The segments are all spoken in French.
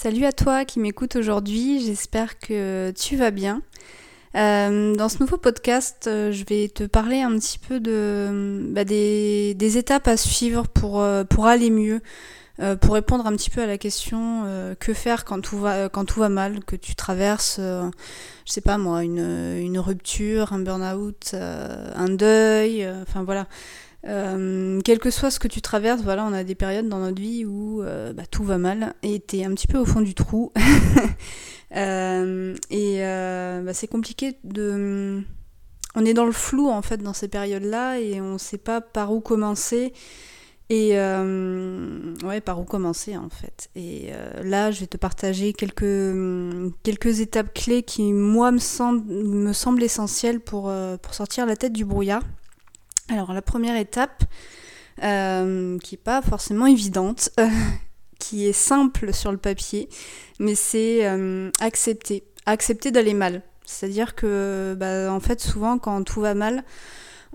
Salut à toi qui m'écoute aujourd'hui, j'espère que tu vas bien. Euh, dans ce nouveau podcast, euh, je vais te parler un petit peu bah, des, étapes à suivre pour, euh, aller mieux, pour répondre un petit peu à la question que faire quand tout va, quand tout va mal, que tu traverses, je sais pas moi, une, une rupture, un burn-out, un deuil, enfin voilà. Euh, quel que soit ce que tu traverses, voilà, on a des périodes dans notre vie où euh, bah, tout va mal et t'es un petit peu au fond du trou. Euh, et bah, c'est compliqué de. On est dans le flou en fait dans ces périodes-là et on sait pas par où commencer. Et ouais, par où commencer en fait. Et là, je vais te partager quelques, quelques étapes clés qui, moi, me, semblent, me semblent essentielles pour, pour sortir la tête du brouillard. Alors la première étape, euh, qui n'est pas forcément évidente, qui est simple sur le papier, mais c'est euh, accepter, accepter d'aller mal. C'est-à-dire que, bah, en fait, souvent quand tout va mal,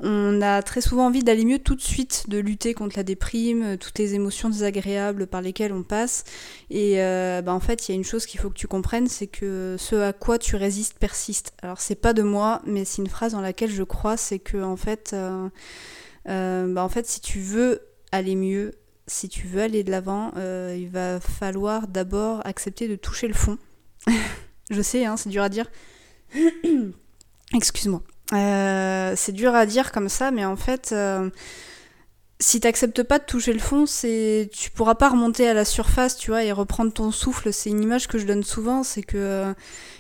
on a très souvent envie d'aller mieux tout de suite, de lutter contre la déprime, toutes les émotions désagréables par lesquelles on passe. Et euh, bah, en fait, il y a une chose qu'il faut que tu comprennes, c'est que ce à quoi tu résistes persiste. Alors c'est pas de moi, mais c'est une phrase dans laquelle je crois, c'est que en fait, euh, euh, bah, en fait, si tu veux aller mieux, si tu veux aller de l'avant, il va falloir d'abord accepter de toucher le fond. je sais, hein, c'est dur à dire. Excuse-moi. Euh, c'est dur à dire comme ça, mais en fait, euh, si t'acceptes pas de toucher le fond, c'est tu pourras pas remonter à la surface, tu vois, et reprendre ton souffle. C'est une image que je donne souvent, c'est que euh,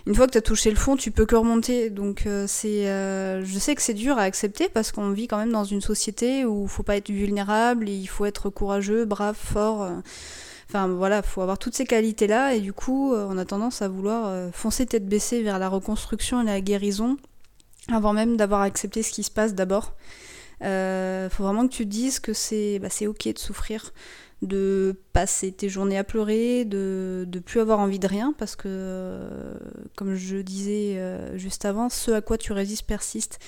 une fois que t'as touché le fond, tu peux que remonter. Donc c'est, je sais que c'est dur à accepter parce qu'on vit quand même dans une société où faut pas être vulnérable, il faut être courageux, brave, fort. Enfin voilà, faut avoir toutes ces qualités-là, et du coup, on a tendance à vouloir foncer tête baissée vers la reconstruction et la guérison avant même d'avoir accepté ce qui se passe d'abord. Euh, faut vraiment que tu te dises que c'est bah, ok de souffrir, de passer tes journées à pleurer, de ne plus avoir envie de rien, parce que, euh, comme je disais euh, juste avant, ce à quoi tu résistes persiste.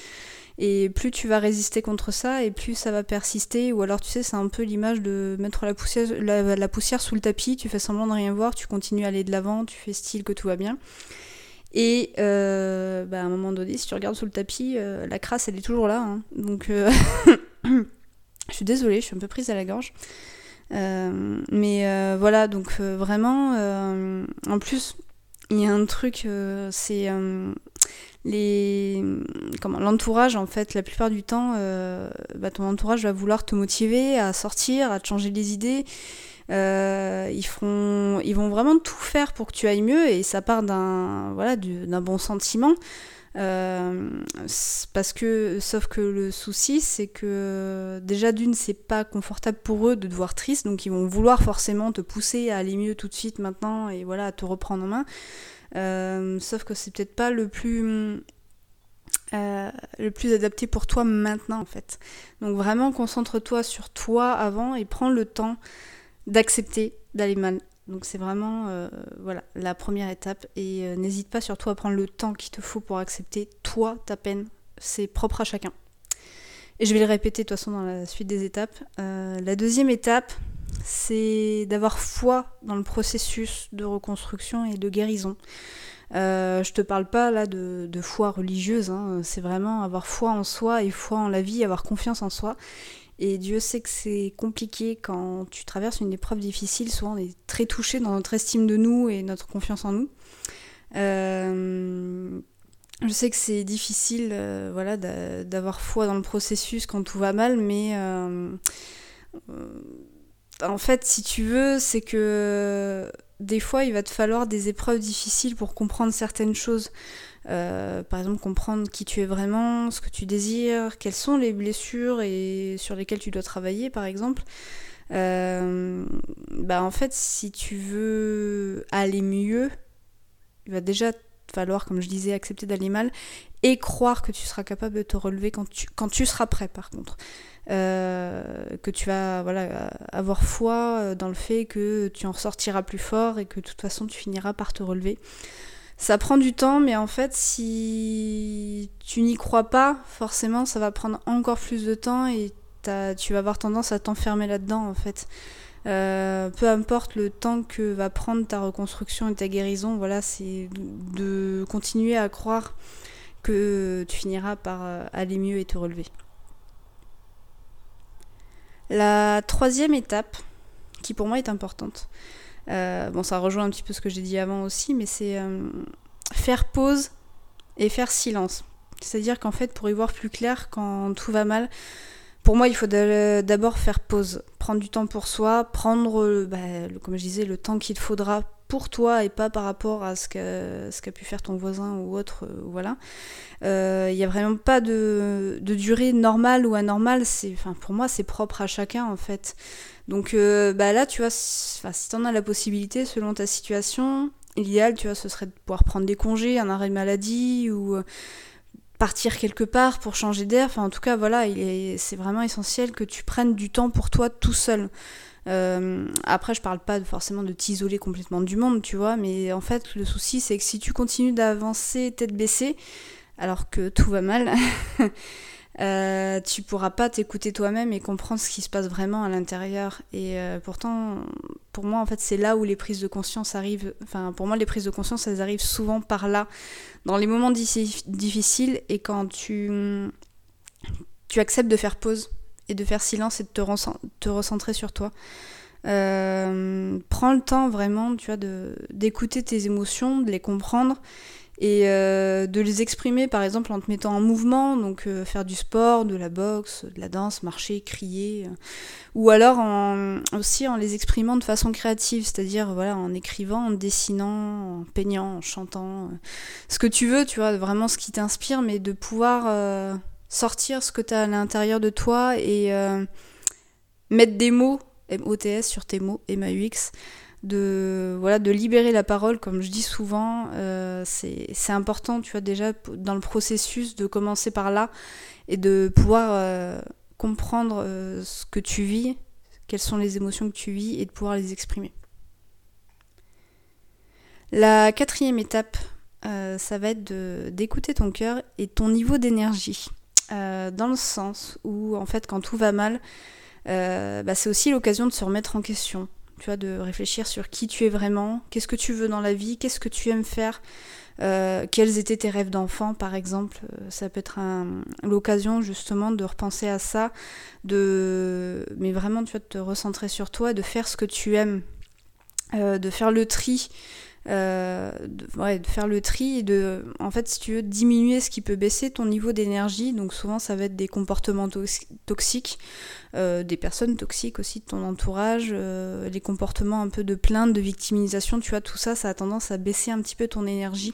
Et plus tu vas résister contre ça, et plus ça va persister. Ou alors, tu sais, c'est un peu l'image de mettre la poussière, la poussière sous le tapis, tu fais semblant de rien voir, tu continues à aller de l'avant, tu fais style que tout va bien. Et euh, bah, à un moment donné, si tu regardes sous le tapis, euh, la crasse, elle est toujours là. Hein. Donc, euh, je suis désolée, je suis un peu prise à la gorge. mais voilà, donc vraiment, en plus, il y a un truc, c'est l'entourage en fait la plupart du temps bah, ton entourage va vouloir te motiver à sortir à te changer les idées euh, ils, vont vraiment tout faire pour que tu ailles mieux et ça part d'un bon sentiment. Euh, parce que, sauf que le souci, c'est que déjà d'une, c'est pas confortable pour eux de te voir triste, donc ils vont vouloir forcément te pousser à aller mieux tout de suite maintenant et voilà, à te reprendre en main. Euh, sauf que c'est peut-être pas le plus le plus adapté pour toi maintenant en fait. Donc vraiment concentre-toi sur toi avant et prends le temps d'accepter d'aller mal. Donc c'est vraiment euh, voilà la première étape et euh, n'hésite pas surtout à prendre le temps qu'il te faut pour accepter toi ta peine. C'est propre à chacun. Et je vais le répéter de toute façon dans la suite des étapes. Euh, la deuxième étape, c'est d'avoir foi dans le processus de reconstruction et de guérison. je te parle pas là de, foi religieuse, hein. c'est vraiment avoir foi en soi et foi en la vie, avoir confiance en soi. Et Dieu sait que c'est compliqué quand tu traverses une épreuve difficile. Souvent, on est très touché dans notre estime de nous et notre confiance en nous. Euh, je sais que c'est difficile euh, voilà, d'avoir foi dans le processus quand tout va mal, mais euh, en fait, si tu veux, c'est que des fois, il va te falloir des épreuves difficiles pour comprendre certaines choses. Euh, par exemple, comprendre qui tu es vraiment, ce que tu désires, quelles sont les blessures et sur lesquelles tu dois travailler, par exemple. Euh, bah en fait, si tu veux aller mieux, il va déjà falloir, comme je disais, accepter d'aller mal et croire que tu seras capable de te relever quand tu, quand tu seras prêt, par contre. Euh, que tu vas voilà, avoir foi dans le fait que tu en ressortiras plus fort et que de toute façon tu finiras par te relever. Ça prend du temps, mais en fait, si tu n'y crois pas, forcément, ça va prendre encore plus de temps et tu vas avoir tendance à t'enfermer là-dedans, en fait. peu importe le temps que va prendre ta reconstruction et ta guérison, voilà, c'est de continuer à croire que tu finiras par aller mieux et te relever. La troisième étape, qui pour moi est importante, bon ça rejoint un petit peu ce que j'ai dit avant aussi, mais c'est faire pause et faire silence. C'est-à-dire qu'en fait, pour y voir plus clair, quand tout va mal, pour moi, il faut d'abord faire pause, prendre du temps pour soi, prendre, bah, comme je disais, le temps qu'il faudra pour toi et pas par rapport à ce qu'a pu faire ton voisin ou autre. Euh, voilà. Euh, il n'y a vraiment pas de, durée normale ou anormale. Enfin, pour moi, c'est propre à chacun en fait. Donc euh, bah là, tu vois, si tu en as la possibilité, selon ta situation, l'idéal, tu vois, ce serait de pouvoir prendre des congés, un arrêt de maladie ou partir quelque part pour changer d'air. Enfin, en tout cas, voilà, c'est vraiment essentiel que tu prennes du temps pour toi tout seul. Euh, après, je parle pas forcément de t'isoler complètement du monde, tu vois, mais en fait, le souci, c'est que si tu continues d'avancer tête baissée, alors que tout va mal, euh, tu pourras pas t'écouter toi-même et comprendre ce qui se passe vraiment à l'intérieur. Et euh, pourtant, pour moi, en fait, c'est là où les prises de conscience arrivent. Enfin, pour moi, les prises de conscience, elles arrivent souvent par là, dans les moments difficiles et quand tu, tu acceptes de faire pause et de faire silence et de te, te recentrer sur toi. Euh, prends le temps vraiment, tu vois, d'écouter tes émotions, de les comprendre et euh, de les exprimer par exemple en te mettant en mouvement, donc euh, faire du sport, de la boxe, de la danse, marcher, crier, ou alors aussi en les exprimant de façon créative, c'est-à-dire voilà en écrivant, en dessinant, en peignant, en chantant, ce que tu veux, tu vois, vraiment ce qui t'inspire, mais de pouvoir sortir ce que tu as à l'intérieur de toi et euh, mettre des mots, MOTS, sur tes mots, MAUX, de, voilà, de libérer la parole, comme je dis souvent. Euh, c'est important, tu vois, déjà dans le processus de commencer par là et de pouvoir euh, comprendre ce que tu vis, quelles sont les émotions que tu vis et de pouvoir les exprimer. La quatrième étape, ça va être d'écouter ton cœur et ton niveau d'énergie. Euh, dans le sens où, en fait, quand tout va mal, euh, bah, c'est aussi l'occasion de se remettre en question. Tu vois, de réfléchir sur qui tu es vraiment, qu'est-ce que tu veux dans la vie, qu'est-ce que tu aimes faire, euh, quels étaient tes rêves d'enfant, par exemple. Ça peut être l'occasion justement de repenser à ça, de, mais vraiment, tu vois, de te recentrer sur toi, de faire ce que tu aimes, de faire le tri euh, de, faire le tri et de, en fait, si tu veux, diminuer ce qui peut baisser ton niveau d'énergie. Donc souvent, ça va être des comportements toxiques, euh, des personnes toxiques aussi de ton entourage, euh, les comportements un peu de plainte, de victimisation, tu vois, tout ça, ça a tendance à baisser un petit peu ton énergie.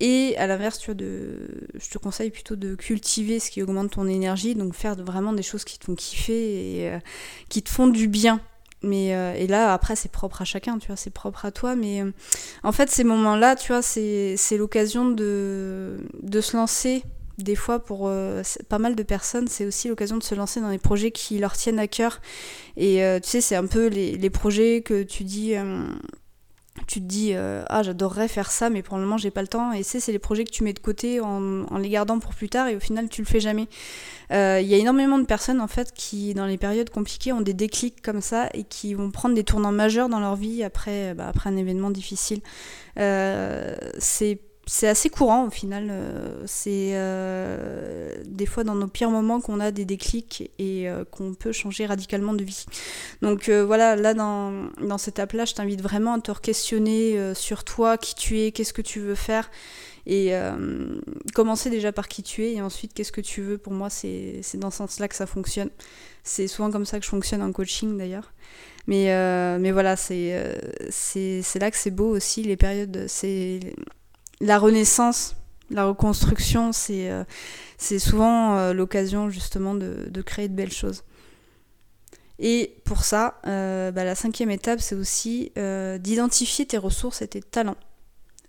et à l'inverse, tu vois, de, je te conseille plutôt de cultiver ce qui augmente ton énergie, donc faire vraiment des choses qui te font kiffer et qui te font du bien. Mais euh, et là après c'est propre à chacun, tu vois, c'est propre à toi. Mais euh, en fait ces moments-là, tu vois, c'est l'occasion de, de se lancer. Des fois pour euh, pas mal de personnes, c'est aussi l'occasion de se lancer dans des projets qui leur tiennent à cœur. Et tu sais, c'est un peu les, les, projets que tu dis tu te dis ah j'adorerais faire ça mais pour le moment j'ai pas le temps et c'est c'est les projets que tu mets de côté en, en, les gardant pour plus tard et au final tu le fais jamais euh, il y a énormément de personnes en fait qui, dans les périodes compliquées, ont des déclics comme ça et qui vont prendre des tournants majeurs dans leur vie après, bah, un événement difficile. Euh, c'est c'est assez courant au final. Euh, c'est des fois dans nos pires moments qu'on a des déclics et qu'on peut changer radicalement de vie. Donc voilà, là dans, dans cette étape-là, je t'invite vraiment à te questionner sur toi, qui tu es, qu'est-ce que tu veux faire. Et euh, commencer déjà par qui tu es et ensuite qu'est-ce que tu veux. Pour moi, c'est dans ce sens-là que ça fonctionne. C'est souvent comme ça que je fonctionne en coaching d'ailleurs. Mais, euh, mais voilà, euh, c'est là que c'est beau aussi, les périodes. C'est la renaissance, la reconstruction, c'est c'est souvent l'occasion justement de, créer de belles choses. Et pour ça, bah, la cinquième étape, c'est aussi d'identifier tes ressources et tes talents.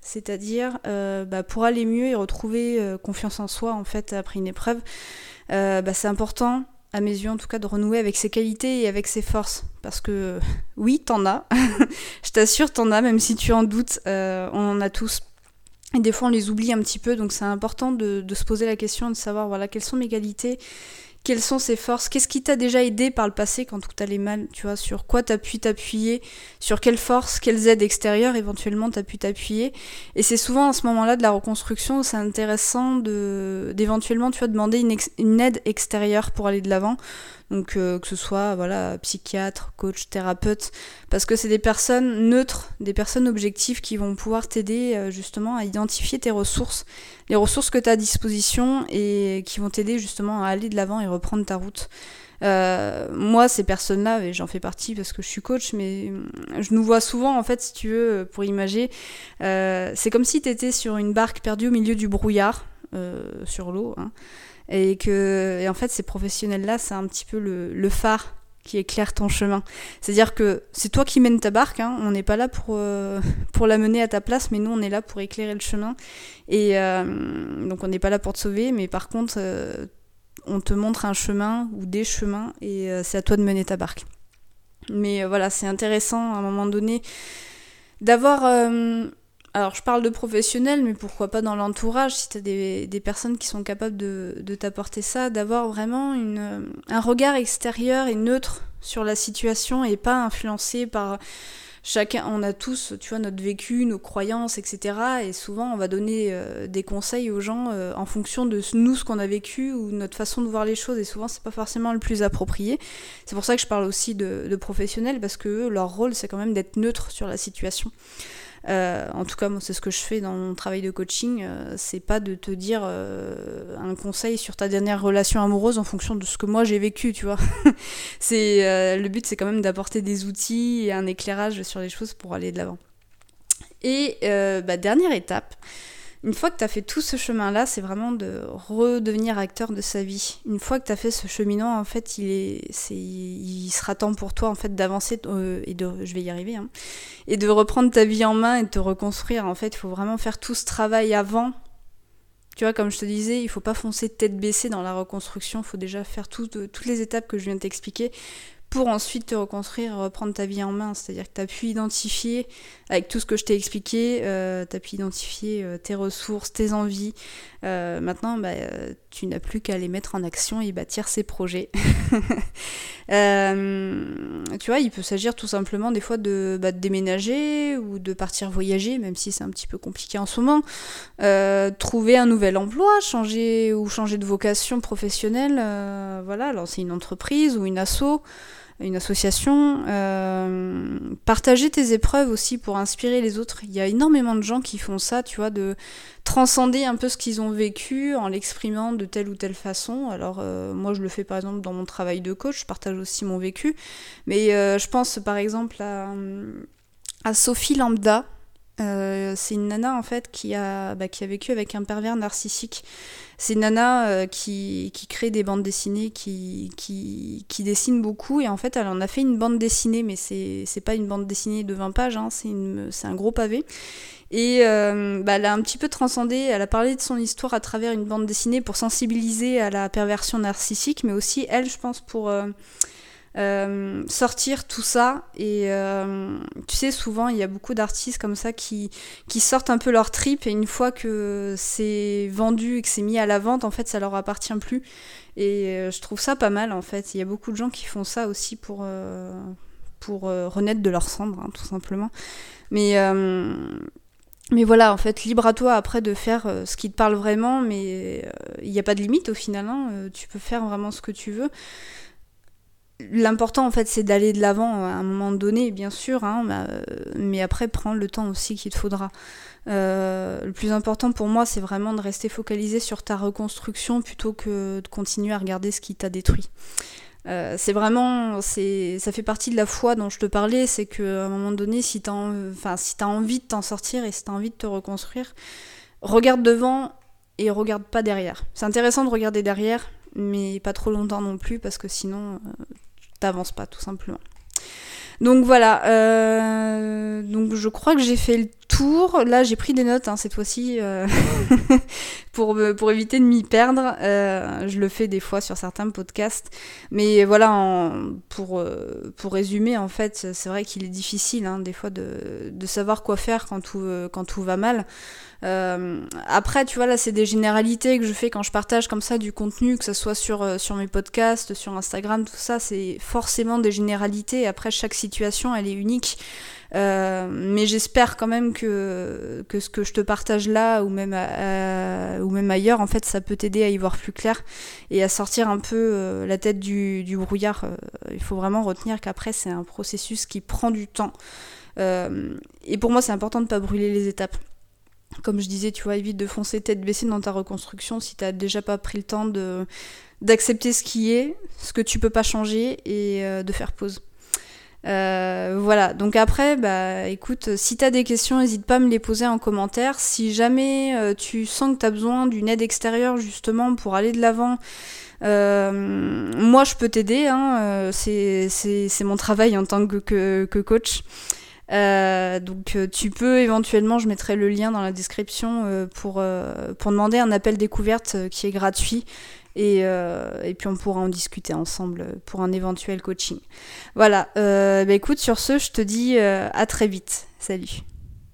C'est-à-dire, euh, bah, pour aller mieux et retrouver euh, confiance en soi, en fait, après une épreuve, euh, bah, c'est important, à mes yeux en tout cas, de renouer avec ses qualités et avec ses forces. Parce que oui, t'en as. Je t'assure, t'en as, même si tu en doutes, on en a tous. Et des fois, on les oublie un petit peu, donc c'est important de, se poser la question de savoir, voilà, quelles sont mes qualités quelles sont ses forces, qu'est-ce qui t'a déjà aidé par le passé quand tout allait mal, tu vois, sur quoi t'as pu t'appuyer, sur quelles forces, quelles aides extérieures éventuellement t'as pu t'appuyer? Et c'est souvent à ce moment-là de la reconstruction, c'est intéressant d'éventuellement, tu vois, demander une, une aide extérieure pour aller de l'avant. Donc euh, que ce soit voilà psychiatre, coach, thérapeute, parce que c'est des personnes neutres, des personnes objectives qui vont pouvoir t'aider euh, justement à identifier tes ressources, les ressources que tu as à disposition et qui vont t'aider justement à aller de l'avant et reprendre ta route. Euh, moi, ces personnes-là, et j'en fais partie parce que je suis coach, mais je nous vois souvent, en fait, si tu veux, pour imager, c'est comme si tu étais sur une barque perdue au milieu du brouillard, sur l'eau, hein, et que, en fait, ces professionnels-là, c'est un petit peu le, phare qui éclaire ton chemin. C'est-à-dire que c'est toi qui mènes ta barque, hein, on n'est pas là pour, euh, pour la mener à ta place, mais nous, on est là pour éclairer le chemin. Et euh, donc, on n'est pas là pour te sauver, mais par contre, euh, on te montre un chemin ou des chemins, et c'est à toi de mener ta barque. Mais voilà, c'est intéressant à un moment donné d'avoir alors je parle de professionnels, mais pourquoi pas dans l'entourage, si tu as des, des, personnes qui sont capables de, de t'apporter ça, d'avoir vraiment une, un regard extérieur et neutre sur la situation et pas influencé par chacun, on a tous, tu vois, notre vécu, nos croyances, etc. Et souvent, on va donner euh, des conseils aux gens euh, en fonction de nous, ce qu'on a vécu ou notre façon de voir les choses. Et souvent, c'est pas forcément le plus approprié. C'est pour ça que je parle aussi de, de professionnels parce que leur rôle, c'est quand même d'être neutre sur la situation. Euh, en tout cas, moi, c'est ce que je fais dans mon travail de coaching. Euh, c'est pas de te dire euh, un conseil sur ta dernière relation amoureuse en fonction de ce que moi j'ai vécu, tu vois. c'est le but, c'est quand même d'apporter des outils et un éclairage sur les choses pour aller de l'avant. Et bah, dernière étape, une fois que tu as fait tout ce chemin-là, c'est vraiment de redevenir acteur de sa vie. Une fois que tu as fait ce cheminement, en fait, il, est, c'est, il sera temps pour toi en fait d'avancer euh, et de, je vais y arriver, hein, et de reprendre ta vie en main et de te reconstruire. En fait, il faut vraiment faire tout ce travail avant. Tu vois, comme je te disais, il faut pas foncer tête baissée dans la reconstruction. Il faut déjà faire toutes les étapes que je viens de t'expliquer pour ensuite te reconstruire, reprendre ta vie en main. C'est-à-dire que tu as pu identifier, avec tout ce que je t'ai expliqué, euh, tu as pu identifier euh, tes ressources, tes envies. Euh, maintenant, bah, tu n'as plus qu'à les mettre en action et bâtir ces projets. tu vois, il peut s'agir tout simplement des fois de, bah, de, déménager ou de partir voyager, même si c'est un petit peu compliqué en ce moment. trouver un nouvel emploi, changer ou changer de vocation professionnelle, voilà, lancer une entreprise ou une asso une association. Euh, partager tes épreuves aussi pour inspirer les autres. Il y a énormément de gens qui font ça, tu vois, de transcender un peu ce qu'ils ont vécu en l'exprimant de telle ou telle façon. Alors euh, moi je le fais par exemple dans mon travail de coach, je partage aussi mon vécu. Mais euh, je pense par exemple à, à Sophie Lambda. C'est une nana en fait qui a, bah, qui a vécu avec un pervers narcissique c'est Nana euh, qui, qui, crée des bandes dessinées, qui, qui, dessine beaucoup. Et en fait, elle en a fait une bande dessinée, mais c'est pas une bande dessinée de 20 pages, hein, c'est un gros pavé. Et euh, bah, elle a un petit peu transcendé, elle a parlé de son histoire à travers une bande dessinée pour sensibiliser à la perversion narcissique, mais aussi elle, je pense, pour... Euh, sortir tout ça. Et euh, tu sais, souvent, il y a beaucoup d'artistes comme ça qui, qui sortent un peu leur trip et une fois que c'est vendu et que c'est mis à la vente, en fait, ça leur appartient plus. Et euh, je trouve ça pas mal, en fait. Il y a beaucoup de gens qui font ça aussi pour, pour renaître de leur cendre, hein, tout simplement. Mais. Mais voilà, en fait, libre à toi après de faire ce qui te parle vraiment, mais il n'y a pas de limite au final. Hein, tu peux faire vraiment ce que tu veux. L'important en fait c'est d'aller de l'avant à un moment donné bien sûr, hein, bah, mais après prendre le temps aussi qu'il te faudra. Euh, le plus important pour moi c'est vraiment de rester focalisé sur ta reconstruction plutôt que de continuer à regarder ce qui t'a détruit. Euh, c'est vraiment, ça fait partie de la foi dont je te parlais, c'est qu'à un moment donné, si t'as, enfin, si as envie de t'en sortir et si t'as envie de te reconstruire, regarde devant et regarde pas derrière. C'est intéressant de regarder derrière, mais pas trop longtemps non plus parce que sinon euh, t'avances pas tout simplement. Donc voilà, euh, donc je crois que j'ai fait le tour. Là, j'ai pris des notes hein, cette fois-ci euh, pour, pour éviter de m'y perdre. Euh, je le fais des fois sur certains podcasts. Mais voilà, pour, pour résumer, en fait, c'est vrai qu'il est difficile hein, des fois de, de, savoir quoi faire quand tout, quand tout va mal. Après, tu vois, là, c'est des généralités que je fais quand je partage comme ça du contenu, que ce soit sur, sur mes podcasts, sur Instagram, tout ça, c'est forcément des généralités. Après, chaque situation, elle est unique. Euh, mais j'espère quand même que, que ce que je te partage là ou même, ou même ailleurs, en fait, ça peut t'aider à y voir plus clair et à sortir un peu euh, la tête du, du brouillard. Euh, il faut vraiment retenir qu'après, c'est un processus qui prend du temps. et pour moi, c'est important de ne pas brûler les étapes comme je disais, tu vois, évite de foncer tête baissée dans ta reconstruction si t'as déjà pas pris le temps d'accepter ce qui est, ce que tu peux pas changer et de faire pause. Euh, voilà, donc après, bah écoute, si t'as des questions, n'hésite pas à me les poser en commentaire. Si jamais euh, tu sens que t'as besoin d'une aide extérieure justement pour aller de l'avant, euh, moi je peux t'aider, hein, c'est mon travail en tant que, coach. Donc tu peux éventuellement, je mettrai le lien dans la description pour, pour demander un appel découverte qui est gratuit et, euh, et, puis on pourra en discuter ensemble pour un éventuel coaching. Voilà, euh, bah écoute, sur ce, je te dis euh, à très vite. Salut